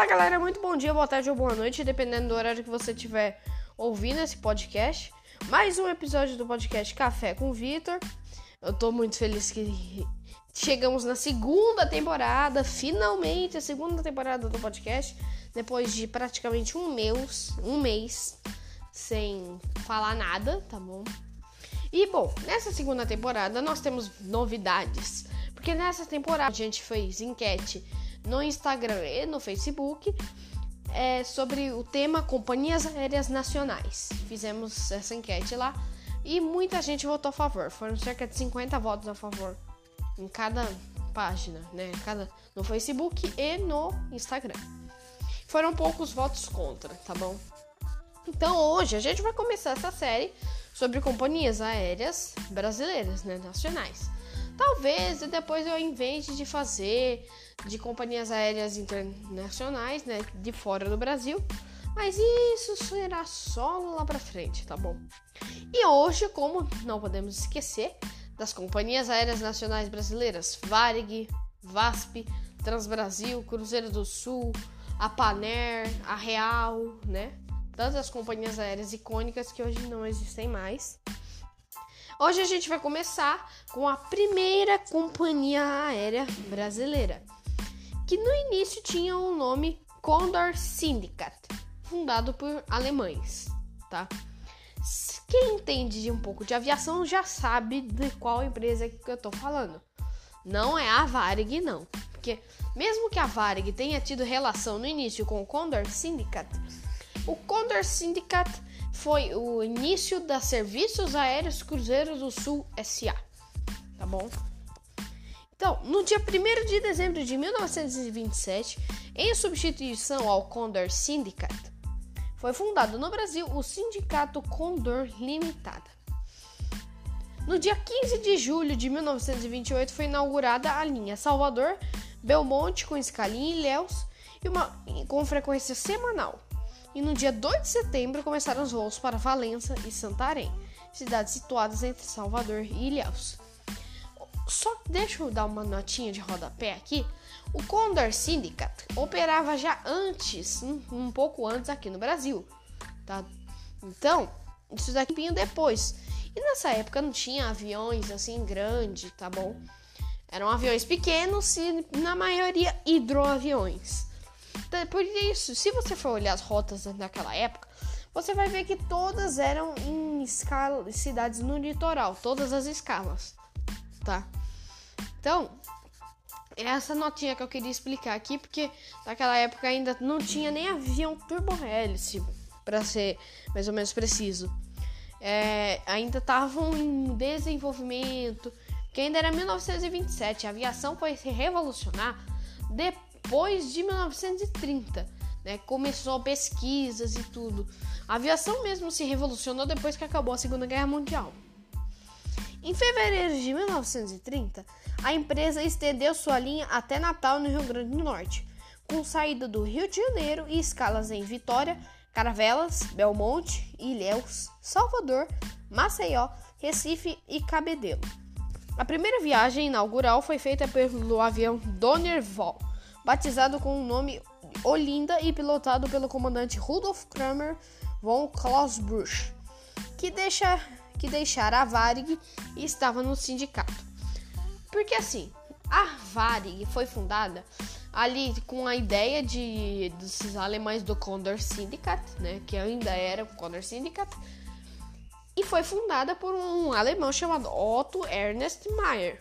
Fala galera, muito bom dia, boa tarde ou boa noite, dependendo do horário que você estiver ouvindo esse podcast. Mais um episódio do podcast Café com Vitor. Eu tô muito feliz que chegamos na segunda temporada, finalmente a segunda temporada do podcast, depois de praticamente um mês, um mês sem falar nada, tá bom? E bom, nessa segunda temporada nós temos novidades, porque nessa temporada a gente fez enquete no Instagram e no Facebook é, sobre o tema companhias aéreas nacionais. Fizemos essa enquete lá e muita gente votou a favor. Foram cerca de 50 votos a favor em cada página, né? Cada, no Facebook e no Instagram. Foram poucos votos contra, tá bom? Então hoje a gente vai começar essa série sobre companhias aéreas brasileiras, né, nacionais. Talvez depois eu invente de fazer de companhias aéreas internacionais, né, de fora do Brasil. Mas isso será só lá para frente, tá bom? E hoje, como não podemos esquecer das companhias aéreas nacionais brasileiras, Varig, VASP, Transbrasil, Cruzeiro do Sul, a Paner, a Real, né? Tantas companhias aéreas icônicas que hoje não existem mais. Hoje a gente vai começar com a primeira companhia aérea brasileira, que no início tinha o nome Condor Syndicate, fundado por alemães, tá? Quem entende de um pouco de aviação já sabe de qual empresa que eu tô falando. Não é a Varig, não. Porque mesmo que a Varig tenha tido relação no início com o Condor Syndicate, o Condor Syndicate foi o início da Serviços Aéreos Cruzeiro do Sul SA. Tá bom? Então, no dia 1 de dezembro de 1927, em substituição ao Condor Syndicate, foi fundado no Brasil o Sindicato Condor Limitada. No dia 15 de julho de 1928 foi inaugurada a linha Salvador Belmonte com escala em Ilhéus e uma com frequência semanal e no dia 2 de setembro começaram os voos para Valença e Santarém, cidades situadas entre Salvador e Ilhéus. Só deixa eu dar uma notinha de rodapé aqui. O Condor Syndicate operava já antes, um, pouco antes aqui no Brasil, tá? Então, isso daqui um depois. E nessa época não tinha aviões assim grande, tá bom? Eram aviões pequenos e na maioria hidroaviões. Por isso, se você for olhar as rotas naquela época, você vai ver que todas eram em escala, cidades no litoral, todas as escalas, tá? Então, essa notinha que eu queria explicar aqui, porque naquela época ainda não tinha nem avião turbo-hélice, para ser mais ou menos preciso. É, ainda estavam em desenvolvimento, que ainda era 1927. A aviação foi se revolucionar depois de 1930, né? Começou pesquisas e tudo. A aviação mesmo se revolucionou depois que acabou a Segunda Guerra Mundial. Em fevereiro de 1930, a empresa estendeu sua linha até Natal, no Rio Grande do Norte, com saída do Rio de Janeiro e escalas em Vitória, Caravelas, Belmonte, Ilhéus, Salvador, Maceió, Recife e Cabedelo. A primeira viagem inaugural foi feita pelo avião Donner Vol, batizado com o nome Olinda e pilotado pelo comandante Rudolf Kramer von Clausbruch, que, deixa, que deixara a Varig e estava no sindicato. Porque assim, a Varig foi fundada ali com a ideia de dos alemães do Condor Syndicate, né, que ainda era o Condor Syndicate, e foi fundada por um alemão chamado Otto Ernest Mayer.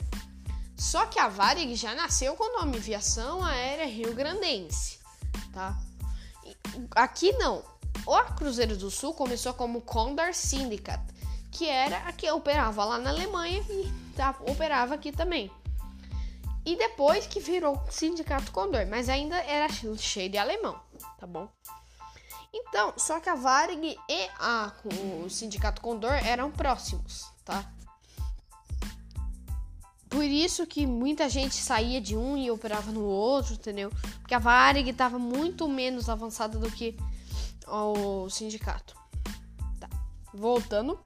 Só que a Varig já nasceu com o nome Aviação Aérea Rio Grandense, tá? Aqui não. O Cruzeiro do Sul começou como Condor Syndicate, que era a que operava lá na Alemanha e tá, operava aqui também. E depois que virou Sindicato Condor, mas ainda era cheio de alemão, tá bom? Então, só que a Varig e a, o Sindicato Condor eram próximos, tá? Por isso que muita gente saía de um e operava no outro, entendeu? Porque a Varig estava muito menos avançada do que o sindicato. Tá. Voltando.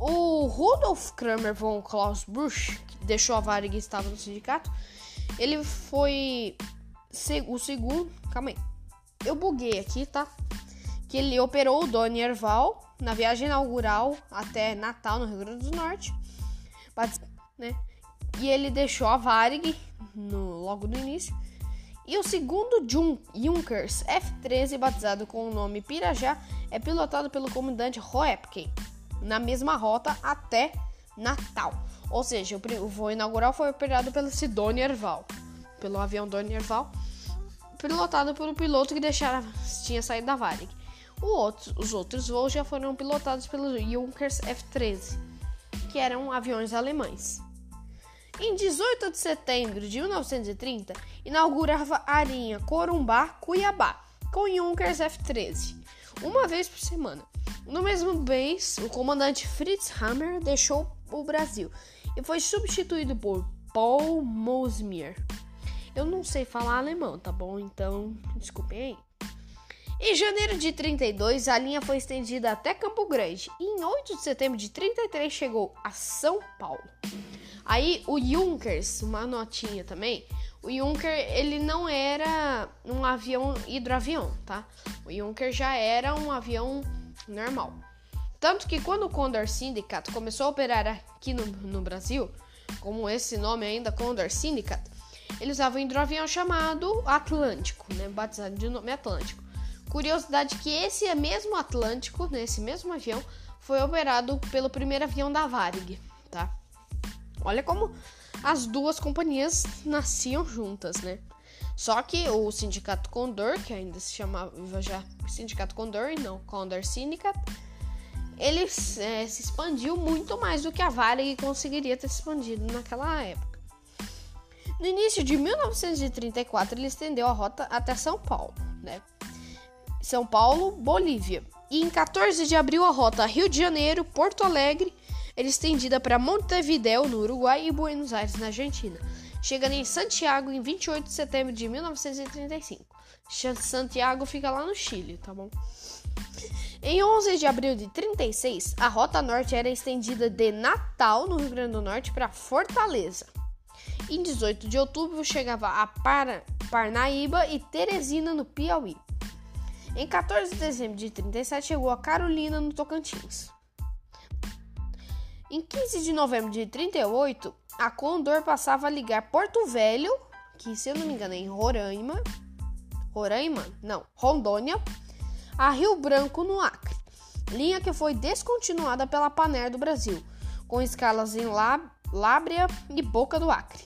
O Rudolf Kramer von Klaus Busch, que deixou a Varig e estava no sindicato, ele foi o segundo. Calma aí. eu buguei aqui, tá? Que ele operou o Doni Erval na viagem inaugural até Natal, no Rio Grande do Norte. Né? E ele deixou a Varig no, logo no início. E o segundo Jun Junkers F-13, batizado com o nome Pirajá, é pilotado pelo comandante Roepken, na mesma rota até Natal. Ou seja, o, voo inaugural foi operado pelo Sidônia Erval, pelo avião Doni Erval, pilotado pelo piloto que deixara, tinha saído da Varig. Outro, os outros voos já foram pilotados pelo Junkers F-13, que eram aviões alemães. Em 18 de setembro de 1930, inaugurava a linha Corumbá-Cuiabá com Junkers F-13, uma vez por semana. No mesmo mês, o comandante Fritz Hammer deixou o Brasil e foi substituído por Paul Mosmier. Eu não sei falar alemão, tá bom? Então, desculpem aí. Em janeiro de 32, a linha foi estendida até Campo Grande e em 8 de setembro de 33 chegou a São Paulo. Aí o Junkers, uma notinha também, o Junker ele não era um avião hidroavião, tá? O Junker já era um avião normal. Tanto que quando o Condor Syndicate começou a operar aqui no, no Brasil, como esse nome ainda, Condor Syndicate, eles usavam um hidroavião chamado Atlântico, né? Batizado de nome Atlântico. Curiosidade que esse mesmo Atlântico, nesse né, mesmo avião, foi operado pelo primeiro avião da Varig, tá? Olha como as duas companhias nasciam juntas, né? Só que o Sindicato Condor, que ainda se chamava já Sindicato Condor e não Condor Syndicate, ele é, se expandiu muito mais do que a Varig conseguiria ter se expandido naquela época. No início de 1934, ele estendeu a rota até São Paulo, né? São Paulo, Bolívia. E em 14 de abril, a rota Rio de Janeiro, Porto Alegre, era estendida para Montevideo, no Uruguai, e Buenos Aires, na Argentina, chegando em Santiago em 28 de setembro de 1935. Santiago fica lá no Chile, tá bom? Em 11 de abril de 36, a Rota Norte era estendida de Natal, no Rio Grande do Norte, para Fortaleza. Em 18 de outubro, chegava a Parnaíba e Teresina, no Piauí. Em 14 de dezembro de 37 chegou a Carolina, no Tocantins. Em 15 de novembro de 38, a Condor passava a ligar Porto Velho, que se eu não me engano é em Roraima, Roraima? Não, Rondônia, a Rio Branco, no Acre. Linha que foi descontinuada pela Paner do Brasil, com escalas em Lábrea e Boca do Acre.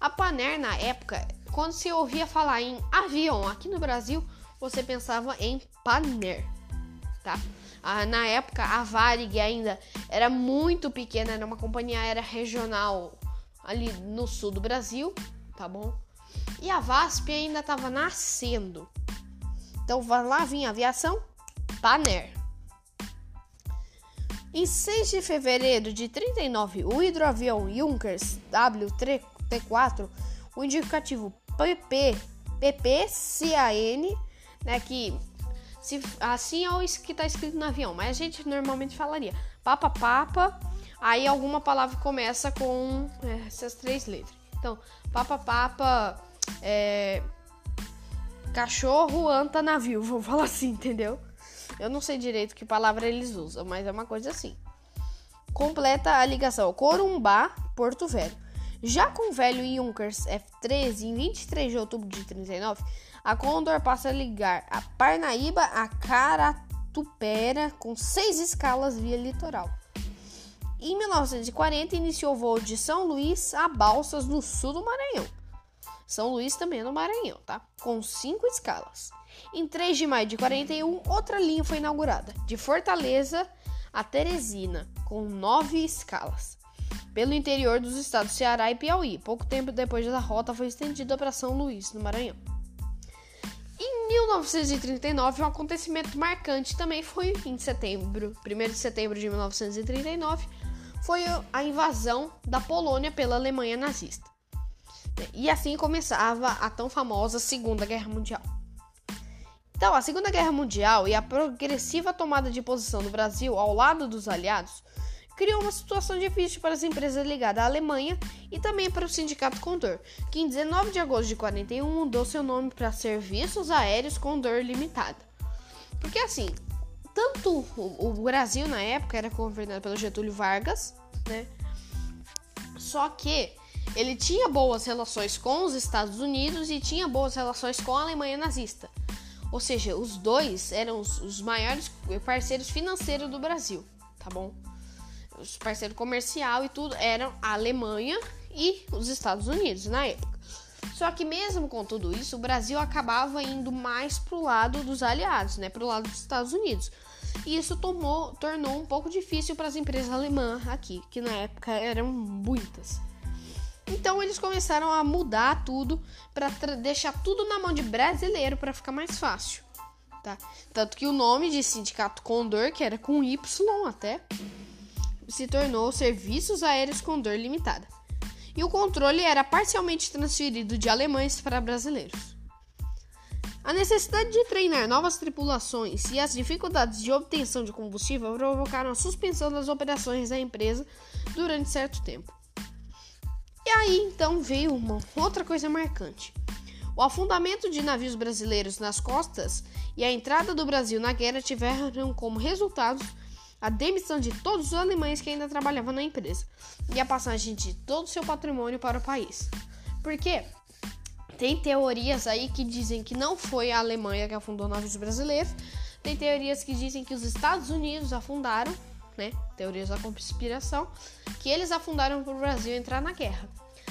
A Paner, na época, quando se ouvia falar em avião aqui no Brasil, você pensava em Paner, tá? Ah, na época, a Varig ainda era muito pequena, era uma companhia aérea regional ali no sul do Brasil, tá bom? E a VASP ainda estava nascendo. Então lá vinha aviação Paner. Em 6 de fevereiro de 39, o hidroavião Junkers WT-4, o indicativo PP, PPCAN né? Que se, assim é o que está escrito no avião, mas a gente normalmente falaria papa papa, aí alguma palavra começa com é, essas três letras. Então, papa papa, é, cachorro, anta, navio, vou falar assim, entendeu? Eu não sei direito que palavra eles usam, mas é uma coisa assim. Completa a ligação Corumbá, Porto Velho. Já com o velho Junkers F-13, em 23 de outubro de 39, a Condor passa a ligar a Parnaíba a Caratupera com seis escalas via litoral. Em 1940, iniciou o voo de São Luís a Balsas, no sul do Maranhão. São Luís também é no Maranhão, tá? Com cinco escalas. Em 3 de maio de 41, outra linha foi inaugurada, de Fortaleza a Teresina, com nove escalas, pelo interior dos estados Ceará e Piauí. Pouco tempo depois da rota foi estendida para São Luís, no Maranhão. Em 1939, um acontecimento marcante também foi em setembro, 1 de setembro de 1939, foi a invasão da Polônia pela Alemanha nazista. E assim começava a tão famosa Segunda Guerra Mundial. Então, a Segunda Guerra Mundial e a progressiva tomada de posição do Brasil ao lado dos aliados criou uma situação difícil para as empresas ligadas à Alemanha e também para o Sindicato Condor, que em 19 de agosto de 41 mudou seu nome para Serviços Aéreos Condor Limitada. Porque assim, tanto o, Brasil na época era governado pelo Getúlio Vargas, né? Só que ele tinha boas relações com os Estados Unidos e tinha boas relações com a Alemanha nazista. Ou seja, os dois eram os, os maiores parceiros financeiros do Brasil, tá bom? Os parceiros comercial e tudo eram a Alemanha e os Estados Unidos na época. Só que mesmo com tudo isso, o Brasil acabava indo mais pro lado dos aliados, né, pro lado dos Estados Unidos. E isso tomou, tornou um pouco difícil para as empresas alemãs aqui, que na época eram muitas. Então eles começaram a mudar tudo para deixar tudo na mão de brasileiro para ficar mais fácil, tá? Tanto que o nome de Sindicato Condor, que era com Y até, se tornou Serviços Aéreos Condor Limitada. E o controle era parcialmente transferido de alemães para brasileiros. A necessidade de treinar novas tripulações e as dificuldades de obtenção de combustível provocaram a suspensão das operações da empresa durante certo tempo. E aí então veio uma outra coisa marcante. O afundamento de navios brasileiros nas costas e a entrada do Brasil na guerra tiveram como resultado a demissão de todos os alemães que ainda trabalhavam na empresa e a passagem de todo o seu patrimônio para o país. Porque tem teorias aí que dizem que não foi a Alemanha que afundou navios brasileiros, tem teorias que dizem que os Estados Unidos afundaram né, teorias da conspiração, que eles afundaram para o Brasil entrar na guerra.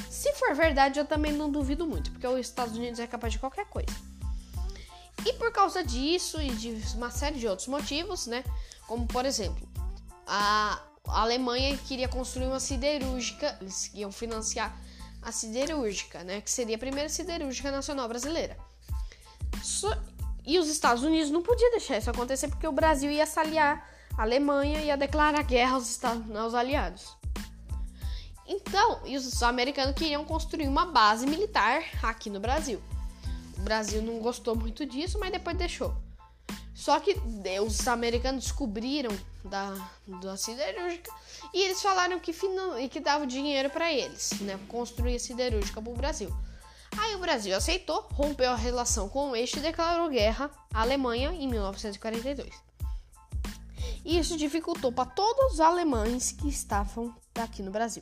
Se for verdade, eu também não duvido muito, porque os Estados Unidos é capaz de qualquer coisa. E por causa disso e de uma série de outros motivos, né, como por exemplo, a Alemanha queria construir uma siderúrgica, eles iam financiar a siderúrgica, né, que seria a primeira siderúrgica nacional brasileira. So, e os Estados Unidos não podiam deixar isso acontecer porque o Brasil ia se aliar a Alemanha ia declarar guerra aos, Estados, aos aliados. Então, os americanos queriam construir uma base militar aqui no Brasil. O Brasil não gostou muito disso, mas depois deixou. Só que os americanos descobriram da, da siderúrgica e eles falaram que, que dava dinheiro para eles, né? Construir a siderúrgica para o Brasil. Aí o Brasil aceitou, rompeu a relação com o eixo e declarou guerra à Alemanha em 1942 e isso dificultou para todos os alemães que estavam aqui no Brasil.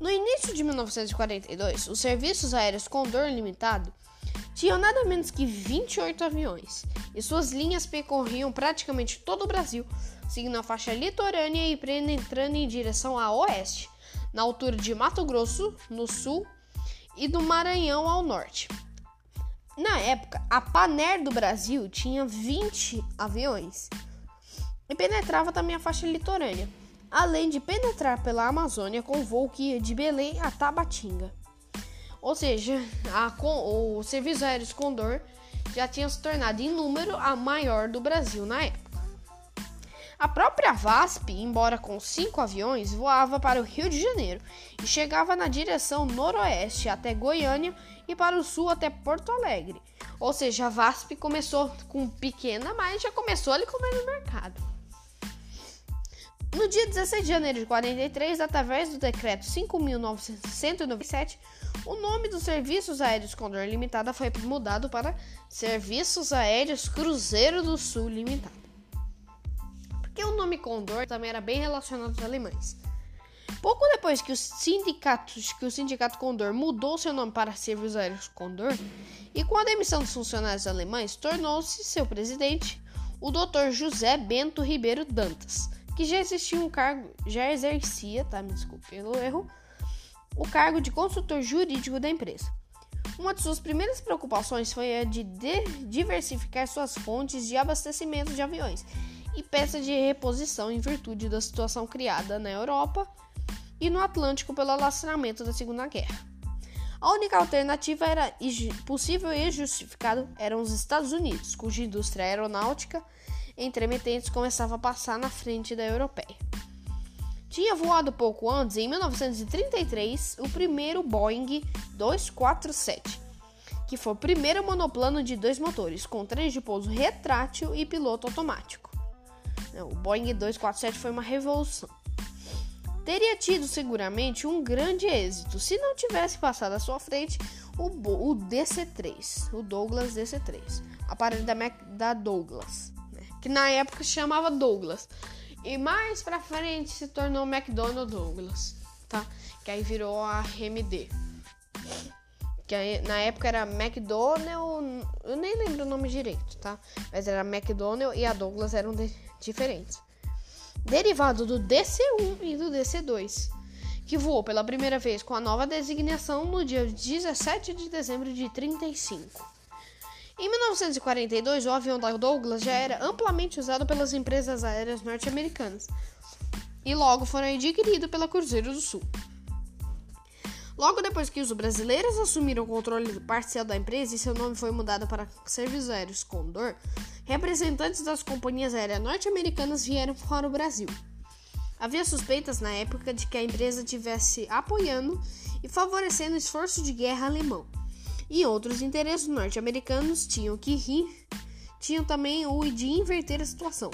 No início de 1942, os serviços aéreos Condor Limitado tinham nada menos que 28 aviões, e suas linhas percorriam praticamente todo o Brasil, seguindo a faixa litorânea e penetrando em direção a oeste, na altura de Mato Grosso, no sul, e do Maranhão ao norte. Na época, a Paner do Brasil tinha 20 aviões e penetrava também a faixa litorânea, além de penetrar pela Amazônia com voo que ia de Belém a Tabatinga. Ou seja, a, o Serviço Aéreo Condor já tinha se tornado em número a maior do Brasil na época. A própria VASP, embora com cinco aviões, voava para o Rio de Janeiro e chegava na direção noroeste até Goiânia e para o sul até Porto Alegre. Ou seja, a VASP começou com pequena, mas já começou ali comendo mercado. No dia 16 de janeiro de 43, através do decreto 5.997, o nome dos Serviços Aéreos Condor Limitada foi mudado para Serviços Aéreos Cruzeiro do Sul Limitada. Porque o nome Condor também era bem relacionado aos alemães. Pouco depois que, sindicatos, que o Sindicato Condor mudou seu nome para Serviços Aéreos Condor, e com a demissão dos funcionários alemães, tornou-se seu presidente o Dr. José Bento Ribeiro Dantas que já existia um cargo, já exercia, tá? Me desculpe pelo erro, o cargo de consultor jurídico da empresa. Uma de suas primeiras preocupações foi a de diversificar suas fontes de abastecimento de aviões e peças de reposição em virtude da situação criada na Europa e no Atlântico pelo alastramento da Segunda Guerra. A única alternativa era possível e justificada eram os Estados Unidos, cuja indústria aeronáutica entremetentes começava a passar na frente da europeia. Tinha voado pouco antes, em 1933, o primeiro Boeing 247, que foi o primeiro monoplano de dois motores, com trem de pouso retrátil e piloto automático. O Boeing 247 foi uma revolução. Teria tido seguramente um grande êxito se não tivesse passado à sua frente o, o DC-3, o Douglas DC-3, aparelho da, Mac, da Douglas, né? que na época se chamava Douglas e mais pra frente se tornou McDonnell Douglas, tá? Que aí virou a RMD. Que aí, na época era McDonnell, eu nem lembro o nome direito, tá? Mas era McDonnell e a Douglas eram de, diferentes. Derivado do DC-1 e do DC-2, que voou pela primeira vez com a nova designação no dia 17 de dezembro de 35. Em 1942, o avião da Douglas já era amplamente usado pelas empresas aéreas norte-americanas e logo foi adquirido pela Cruzeiro do Sul. Logo depois que os brasileiros assumiram o controle parcial da empresa e seu nome foi mudado para Serviços Aéreos Condor, representantes das companhias aéreas norte-americanas vieram para o Brasil. Havia suspeitas na época de que a empresa estivesse apoiando e favorecendo o esforço de guerra alemão. E outros interesses norte-americanos tinham que rir, tinham também o de inverter a situação,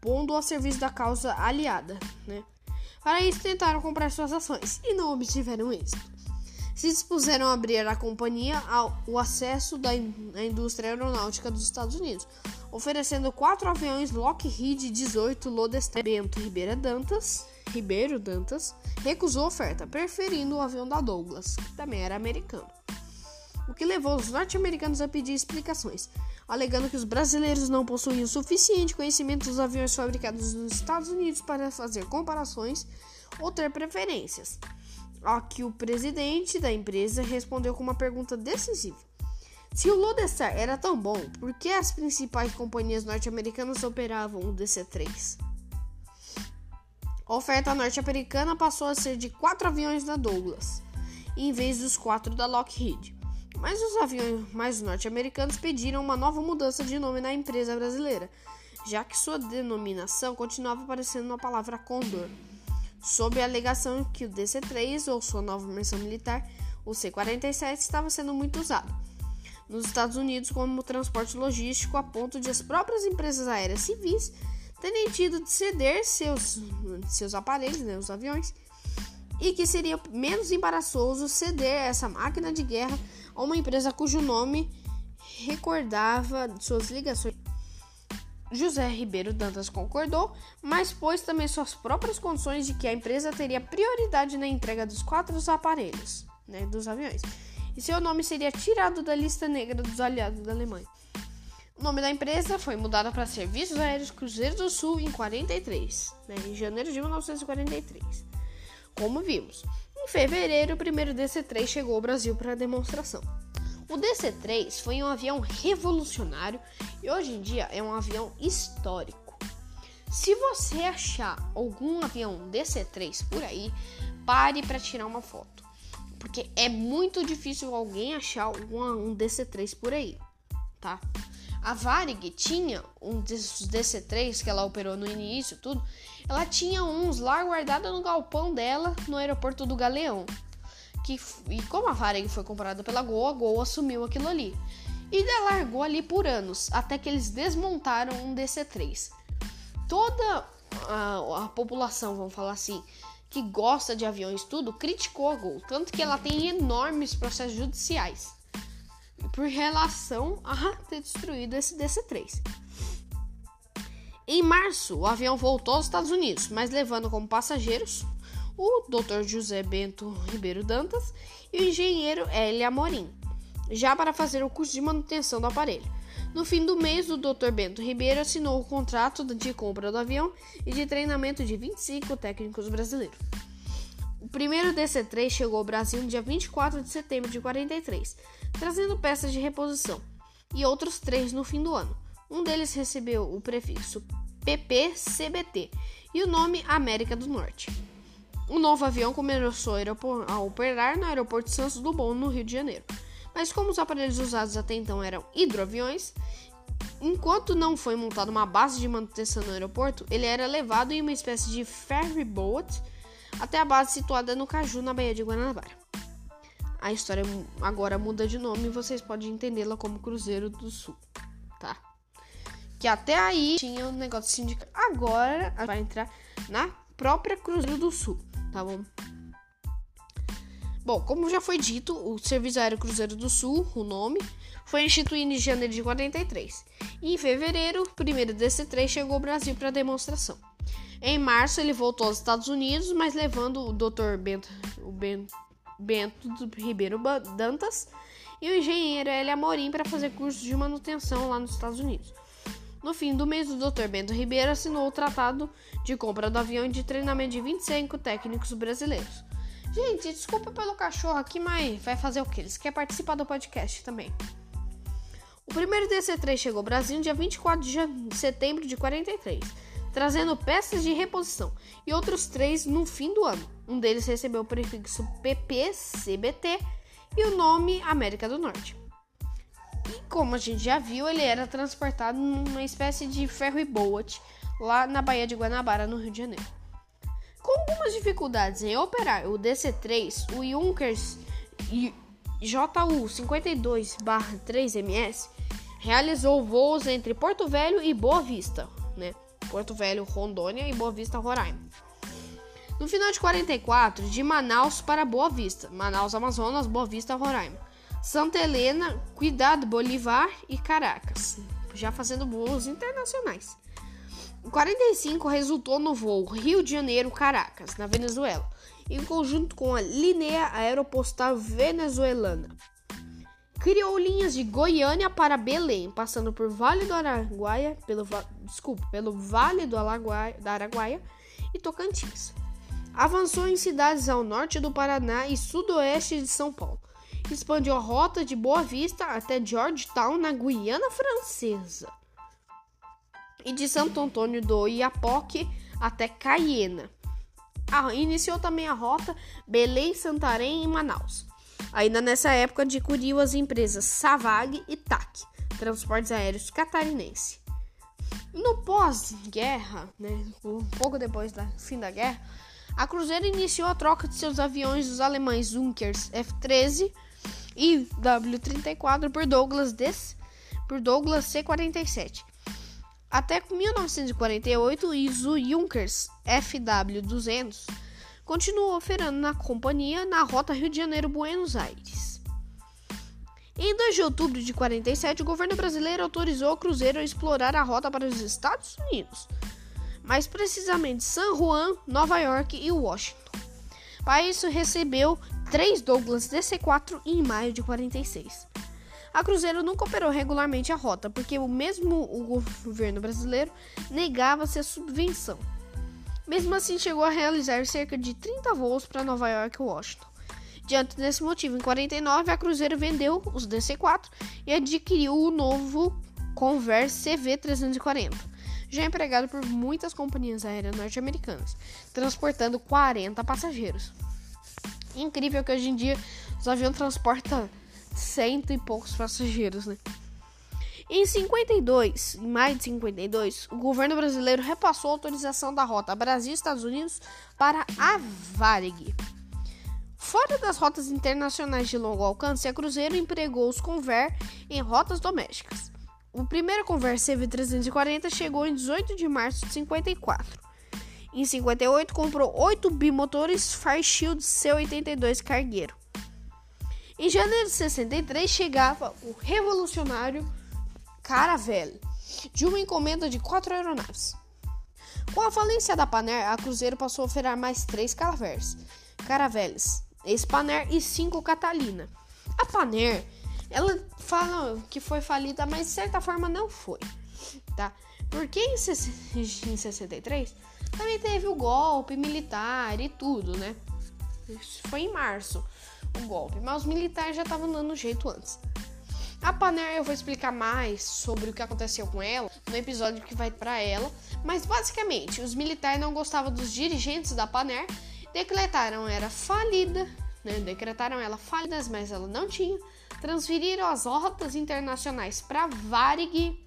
pondo ao serviço da causa aliada. Né? Para isso, tentaram comprar suas ações e não obtiveram êxito se dispuseram a abrir à companhia o acesso da indústria aeronáutica dos Estados Unidos, oferecendo quatro aviões Lockheed 18 Lodestar. Bento Ribeiro Dantas, Ribeiro Dantas recusou a oferta, preferindo o avião da Douglas, que também era americano. O que levou os norte-americanos a pedir explicações, alegando que os brasileiros não possuíam suficiente conhecimento dos aviões fabricados nos Estados Unidos para fazer comparações ou ter preferências. A que o presidente da empresa respondeu com uma pergunta decisiva. Se o Lodestar era tão bom, por que as principais companhias norte-americanas operavam o DC-3? A oferta norte-americana passou a ser de quatro aviões da Douglas, em vez dos quatro da Lockheed. Mas os aviões mais norte-americanos pediram uma nova mudança de nome na empresa brasileira, já que sua denominação continuava aparecendo na palavra Condor. Sob a alegação que o DC-3 ou sua nova versão militar, o C-47, estava sendo muito usado nos Estados Unidos como transporte logístico a ponto de as próprias empresas aéreas civis terem tido de ceder seus, seus aparelhos, né, os aviões, e que seria menos embaraçoso ceder essa máquina de guerra a uma empresa cujo nome recordava suas ligações José Ribeiro Dantas concordou, mas pôs também suas próprias condições de que a empresa teria prioridade na entrega dos quatro aparelhos, né, dos aviões, e seu nome seria tirado da lista negra dos aliados da Alemanha. O nome da empresa foi mudado para Serviços Aéreos Cruzeiro do Sul em 43, né, em janeiro de 1943. Como vimos, em fevereiro, o primeiro DC-3 chegou ao Brasil para demonstração. O DC-3 foi um avião revolucionário e hoje em dia é um avião histórico. Se você achar algum avião DC-3 por aí, pare para tirar uma foto, porque é muito difícil alguém achar um DC-3 por aí, tá? A Varig tinha um desses DC-3 que ela operou no início, tudo. Ela tinha uns lá guardados no galpão dela no aeroporto do Galeão que e como a Varig foi comprada pela Gol, a Gol assumiu aquilo ali. E largou ali por anos, até que eles desmontaram um DC-3. Toda a, a, população, vamos falar assim, que gosta de aviões tudo, criticou a Gol, tanto que ela tem enormes processos judiciais por relação a ter destruído esse DC-3. Em março, o avião voltou aos Estados Unidos, mas levando como passageiros o Dr. José Bento Ribeiro Dantas e o engenheiro L. Amorim, já para fazer o curso de manutenção do aparelho. No fim do mês, o Dr. Bento Ribeiro assinou o contrato de compra do avião e de treinamento de 25 técnicos brasileiros. O primeiro DC-3 chegou ao Brasil no dia 24 de setembro de 43, trazendo peças de reposição, e outros três no fim do ano. Um deles recebeu o prefixo PPCBT e o nome América do Norte. O novo avião começou a operar no aeroporto Santos Dumont, no Rio de Janeiro. Mas como os aparelhos usados até então eram hidroaviões, enquanto não foi montada uma base de manutenção no aeroporto, ele era levado em uma espécie de ferry boat até a base situada no Caju, na Baía de Guanabara. A história agora muda de nome e vocês podem entendê-la como Cruzeiro do Sul, tá? Que até aí tinha um negócio sindical. Agora vai entrar na própria Cruzeiro do Sul, tá bom? Bom, como já foi dito, o Serviço Aéreo Cruzeiro do Sul, o nome, foi instituído em janeiro de 43. E em fevereiro, o primeiro DC-3 chegou ao Brasil para demonstração. Em março, ele voltou aos Estados Unidos, mas levando o Dr. Bento, o Bento, Bento Ribeiro Dantas e o engenheiro L. Amorim para fazer cursos de manutenção lá nos Estados Unidos. No fim do mês, o Dr. Bento Ribeiro assinou o tratado de compra do avião e de treinamento de 25 técnicos brasileiros. Gente, desculpa pelo cachorro aqui, mas vai fazer o que? Eles querem participar do podcast também. O primeiro DC-3 chegou ao Brasil no dia 24 de setembro de 43, trazendo peças de reposição, e outros três no fim do ano. Um deles recebeu o prefixo PPCBT e o nome América do Norte. E como a gente já viu, ele era transportado numa espécie de ferry boat lá na Baía de Guanabara, no Rio de Janeiro. Com algumas dificuldades em operar o DC-3, o Junkers JU-52-3MS realizou voos entre Porto Velho e Boa Vista, né? Porto Velho, Rondônia e Boa Vista, Roraima. No final de 44, de Manaus para Boa Vista, Manaus, Amazonas, Boa Vista, Roraima. Santa Helena, Cuidado, Bolivar e Caracas, já fazendo voos internacionais. Em 45 resultou no voo Rio de Janeiro Caracas, na Venezuela, em conjunto com a Linea Aeropostal Venezuelana. Criou linhas de Goiânia para Belém, passando por Vale do Araguaia, pelo, desculpa, pelo Vale do Araguaia, da Araguaia e Tocantins. Avançou em cidades ao norte do Paraná e sudoeste de São Paulo. Expandiu a rota de Boa Vista até Georgetown, na Guiana Francesa. E de Santo Antônio do Iapoque até Cayena. Ah, iniciou também a rota Belém, Santarém e Manaus. Ainda nessa época adquiriu as empresas Savag e TAC, Transportes Aéreos Catarinense. No pós-guerra, né, um pouco depois do fim da guerra, a Cruzeiro iniciou a troca de seus aviões dos alemães Junkers F-13 e W-34 por Douglas, Des, por Douglas C-47. Até 1948, o Junkers FW-200 continuou operando na companhia na rota Rio de Janeiro-Buenos Aires. Em 2 de outubro de 47, o governo brasileiro autorizou o Cruzeiro a explorar a rota para os Estados Unidos, mais precisamente San Juan, Nova York e Washington. Para isso, recebeu três Douglas DC-4 em maio de 46. A Cruzeiro nunca operou regularmente a rota, porque o mesmo o governo brasileiro negava-se a subvenção. Mesmo assim, chegou a realizar cerca de 30 voos para Nova York e Washington. Diante desse motivo, em 49, a Cruzeiro vendeu os DC-4 e adquiriu o novo Converse CV-340, já empregado por muitas companhias aéreas norte-americanas, transportando 40 passageiros. Incrível que hoje em dia os aviões transportam cento e poucos passageiros, né? Em 52, em maio de 52, o governo brasileiro repassou a autorização da rota Brasil-Estados Unidos para a Varig. Fora das rotas internacionais de longo alcance, a Cruzeiro empregou os Convair em rotas domésticas. O primeiro Convair CV340 chegou em 18 de março de 54. Em 58, comprou oito bimotores Fairchild C-82 cargueiro. Em janeiro de 63, chegava o revolucionário Caravelle, de uma encomenda de quatro aeronaves. Com a falência da Paner, a Cruzeiro passou a oferecer mais três Caravelles, Caravelles, ex-Paner e cinco Catalina. A Paner, ela fala que foi falida, mas de certa forma não foi, tá? Porque em 63 também teve o golpe militar e tudo, né? Isso foi em março o golpe, mas os militares já estavam dando jeito antes. A Paner eu vou explicar mais sobre o que aconteceu com ela no episódio que vai para ela, mas basicamente os militares não gostavam dos dirigentes da Paner, decretaram ela falida, né? Decretaram ela falida, mas ela não tinha. Transferiram as rotas internacionais para Varig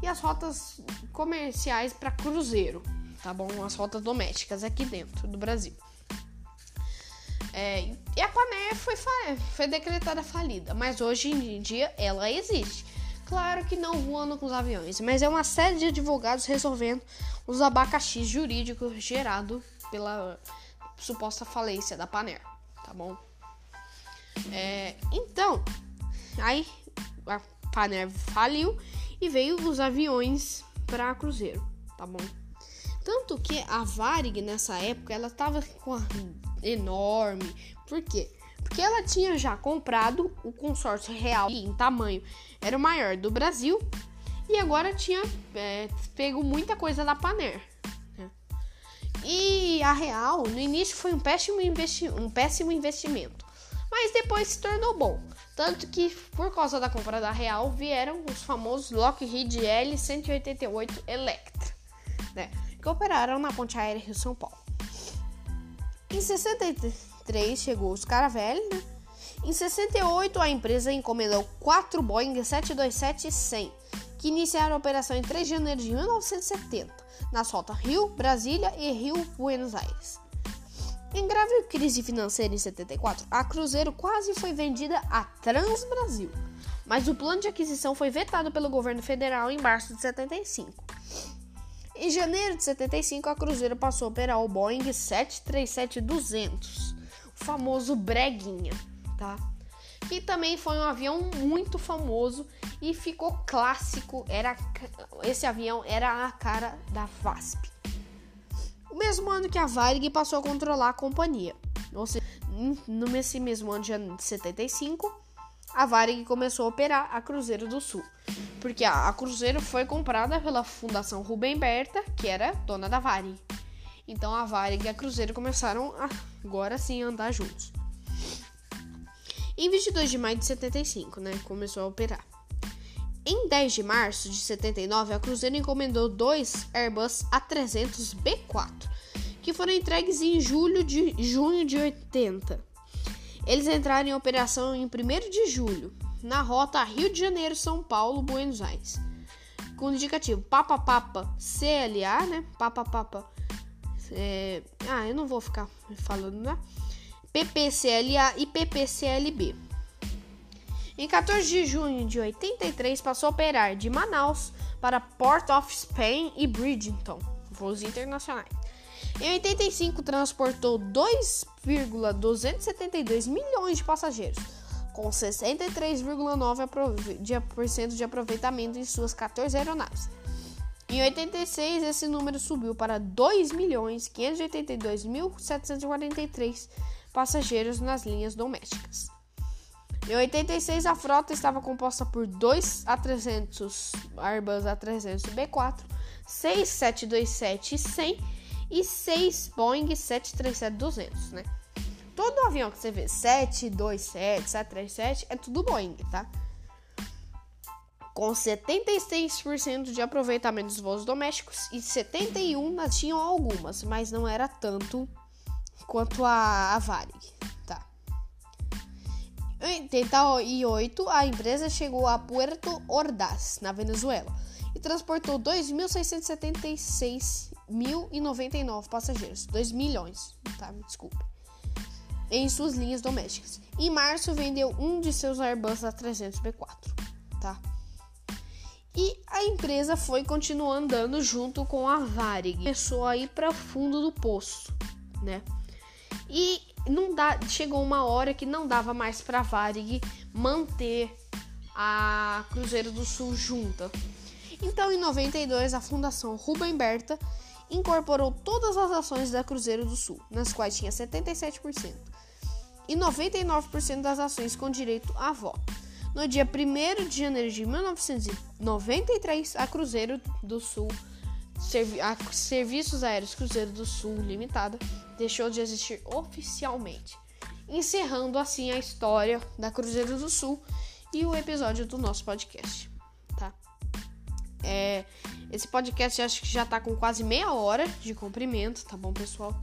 e as rotas comerciais para Cruzeiro, tá bom? As rotas domésticas aqui dentro do Brasil. É, e a Paner foi, foi decretada falida, mas hoje em dia ela existe. Claro que não voando com os aviões, mas é uma série de advogados resolvendo os abacaxis jurídicos gerados pela suposta falência da Paner, tá bom? É, então, aí a Paner faliu e veio os aviões para Cruzeiro, tá bom? Tanto que a Varig nessa época ela tava com a enorme. Por quê? Porque ela tinha já comprado o consórcio real em tamanho, era o maior do Brasil, e agora tinha é, pego muita coisa da Paner. Né? E a Real, no início, foi um péssimo, investi um péssimo investimento, mas depois se tornou bom. Tanto que, por causa da compra da Real, vieram os famosos Lockheed L-188 Electra, né? que operaram na ponte aérea Rio-São Paulo. Em 63 chegou os Caravelli, né? Em 68 a empresa encomendou quatro Boeing 727-100, que iniciaram a operação em 3 de janeiro de 1970, na rota Rio, Brasília e Rio, Buenos Aires. Em grave crise financeira em 74, a Cruzeiro quase foi vendida a Transbrasil, mas o plano de aquisição foi vetado pelo governo federal em março de 75. Em janeiro de 75, a Cruzeiro passou a operar o Boeing 737-200, o famoso Breguinha, tá? Que também foi um avião muito famoso e ficou clássico. Era esse avião era a cara da VASP. O mesmo ano que a Varig passou a controlar a companhia, ou seja, nesse mesmo ano de 75, a Varig começou a operar a Cruzeiro do Sul. Porque a, Cruzeiro foi comprada pela Fundação Rubem Berta, que era dona da Varig. Então a Varig e a Cruzeiro começaram a, agora sim a andar juntos. Em 22 de maio de 75, né, começou a operar. Em 10 de março de 79, a Cruzeiro encomendou dois Airbus A300B4, que foram entregues em julho de junho de 80. Eles entraram em operação em 1 de julho, na rota Rio de Janeiro, São Paulo, Buenos Aires. Com o indicativo Papa Papa CLA, né? Papa Papa. É... Ah, eu não vou ficar falando, né? PPCLA e PPCLB. Em 14 de junho de 83, passou a operar de Manaus para Port of Spain e Bridgeton, voos internacionais. Em 85, transportou 2,272 milhões de passageiros, com 63,9% de aproveitamento em suas 14 aeronaves. Em 86, esse número subiu para 2.582.743 passageiros nas linhas domésticas. Em 86, a frota estava composta por 2 A300 Airbus A300 B4, 6 727 100 e 6 Boeing 737-200, né? Todo avião que você vê, 727, 737, é tudo Boeing, tá? Com 76% de aproveitamento dos voos domésticos e 71 tinham algumas, mas não era tanto quanto a, a Varig? Em 88, a empresa chegou a Puerto Ordaz, na Venezuela, e transportou 2.676 1.099 passageiros, 2 milhões, tá? Me desculpe. Em suas linhas domésticas. Em março vendeu um de seus Airbus A300 B4, tá? E a empresa foi continuando andando junto com a Varig. Começou a ir para fundo do poço, né? E não dá, chegou uma hora que não dava mais para Varig manter a Cruzeiro do Sul junta. Então, em 92, a Fundação Rubem Berta incorporou todas as ações da Cruzeiro do Sul, nas quais tinha 77%, e 99% das ações com direito a voto. No dia 1 de janeiro de 1993, a Cruzeiro do Sul, a Serviços Aéreos Cruzeiro do Sul Limitada, deixou de existir oficialmente, encerrando assim a história da Cruzeiro do Sul e o episódio do nosso podcast. É, esse podcast acho que já tá com quase meia hora de comprimento, tá bom, pessoal?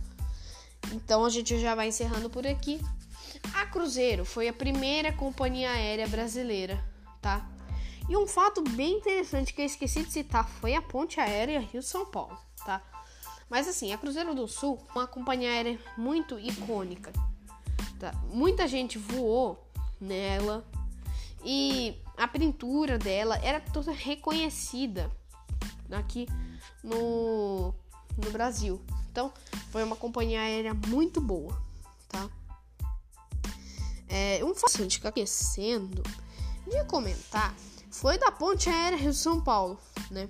Então a gente já vai encerrando por aqui. A Cruzeiro foi a primeira companhia aérea brasileira, tá? E um fato bem interessante que eu esqueci de citar foi a ponte aérea Rio-São Paulo, tá? Mas assim, a Cruzeiro do Sul, uma companhia aérea muito icônica, tá? Muita gente voou nela E a pintura dela era toda reconhecida aqui no, no Brasil. Então, foi uma companhia aérea muito boa, tá? É, um fato de ficar aquecendo de comentar foi da Ponte Aérea Rio São Paulo, né?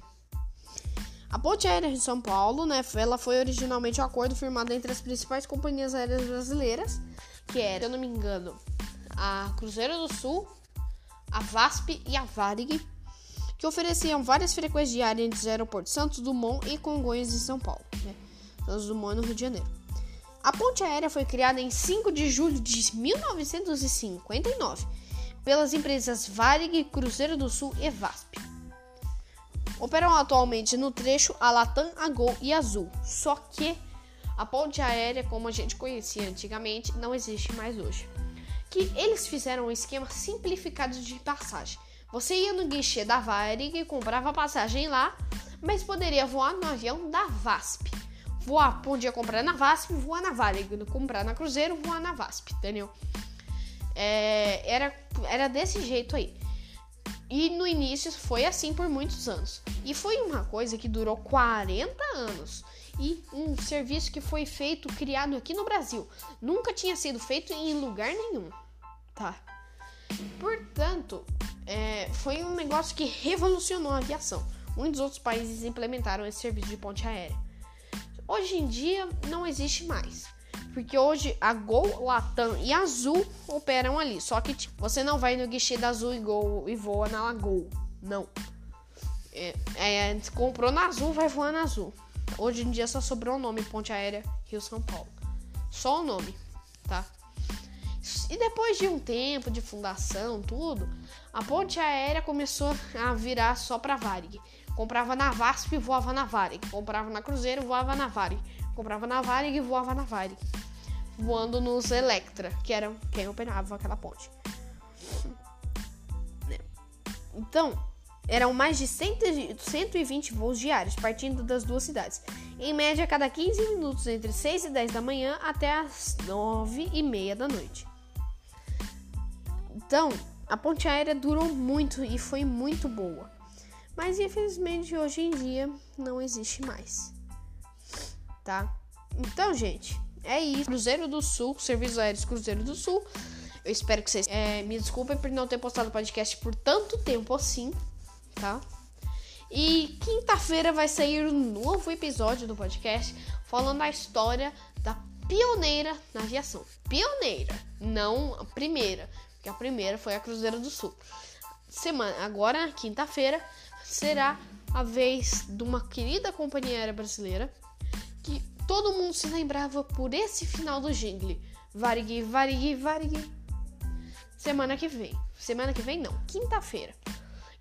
A Ponte Aérea Rio São Paulo, né, ela foi originalmente um acordo firmado entre as principais companhias aéreas brasileiras, que era, se eu não me engano, a Cruzeiro do Sul, a VASP e a Varig, que ofereciam várias frequências diárias entre os aeroportos Santos Dumont e Congonhas em São Paulo, né? Santos Dumont no Rio de Janeiro. A ponte aérea foi criada em 5 de julho de 1959 pelas empresas Varig, Cruzeiro do Sul e VASP. Operam atualmente no trecho a Latam, a Gol e Azul, só que a ponte aérea, como a gente conhecia antigamente, não existe mais hoje. Que eles fizeram um esquema simplificado de passagem. Você ia no guichê da Varig e comprava passagem lá, mas poderia voar no avião da VASP. Voar, podia comprar na VASP, voar na Varig. Comprar na Cruzeiro, voar na VASP, entendeu? É, era, era desse jeito aí. E no início foi assim por muitos anos. E foi uma coisa que durou 40 anos. E um serviço que foi feito, criado aqui no Brasil. Nunca tinha sido feito em lugar nenhum. Tá? Portanto, é, foi um negócio que revolucionou a aviação. Muitos outros países implementaram esse serviço de ponte aérea. Hoje em dia não existe mais. Porque hoje a Gol, Latam e Azul operam ali. Só que tipo, você não vai no guichê da Azul e Gol e voa na Gol. Não. É, é, comprou na Azul, vai voar na Azul. Hoje em dia só sobrou o nome Ponte Aérea Rio São Paulo. Só o nome, tá? E depois de um tempo de fundação, tudo, a ponte aérea começou a virar só para Varig. Comprava na VASP e voava na Varig. Comprava na Cruzeiro, voava na Varig. Comprava na Varig e voava na Varig. Voando nos Electra, que eram quem operava aquela ponte. Então, eram mais de 120 voos diários partindo das duas cidades. Em média, a cada 15 minutos, entre 6 e 10 da manhã até as 9 e meia da noite. Então, a ponte aérea durou muito e foi muito boa. Mas infelizmente hoje em dia não existe mais. Tá? Então, gente, é isso. Cruzeiro do Sul, Serviços Aéreos Cruzeiro do Sul. Eu espero que vocês é, me desculpem por não ter postado podcast por tanto tempo assim, tá? E quinta-feira vai sair um novo episódio do podcast falando a história da pioneira na aviação. Pioneira, não a primeira, porque a primeira foi a Cruzeiro do Sul. Semana, agora, quinta-feira, será a vez de uma querida companhia aérea brasileira todo mundo se lembrava por esse final do jingle. Varig, varig, varig. Semana que vem. Semana que vem não, quinta-feira.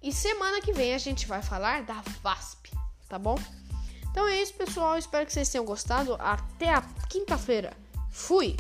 E semana que vem a gente vai falar da VASP, tá bom? Então é isso, pessoal. Espero que vocês tenham gostado. Até a quinta-feira. Fui!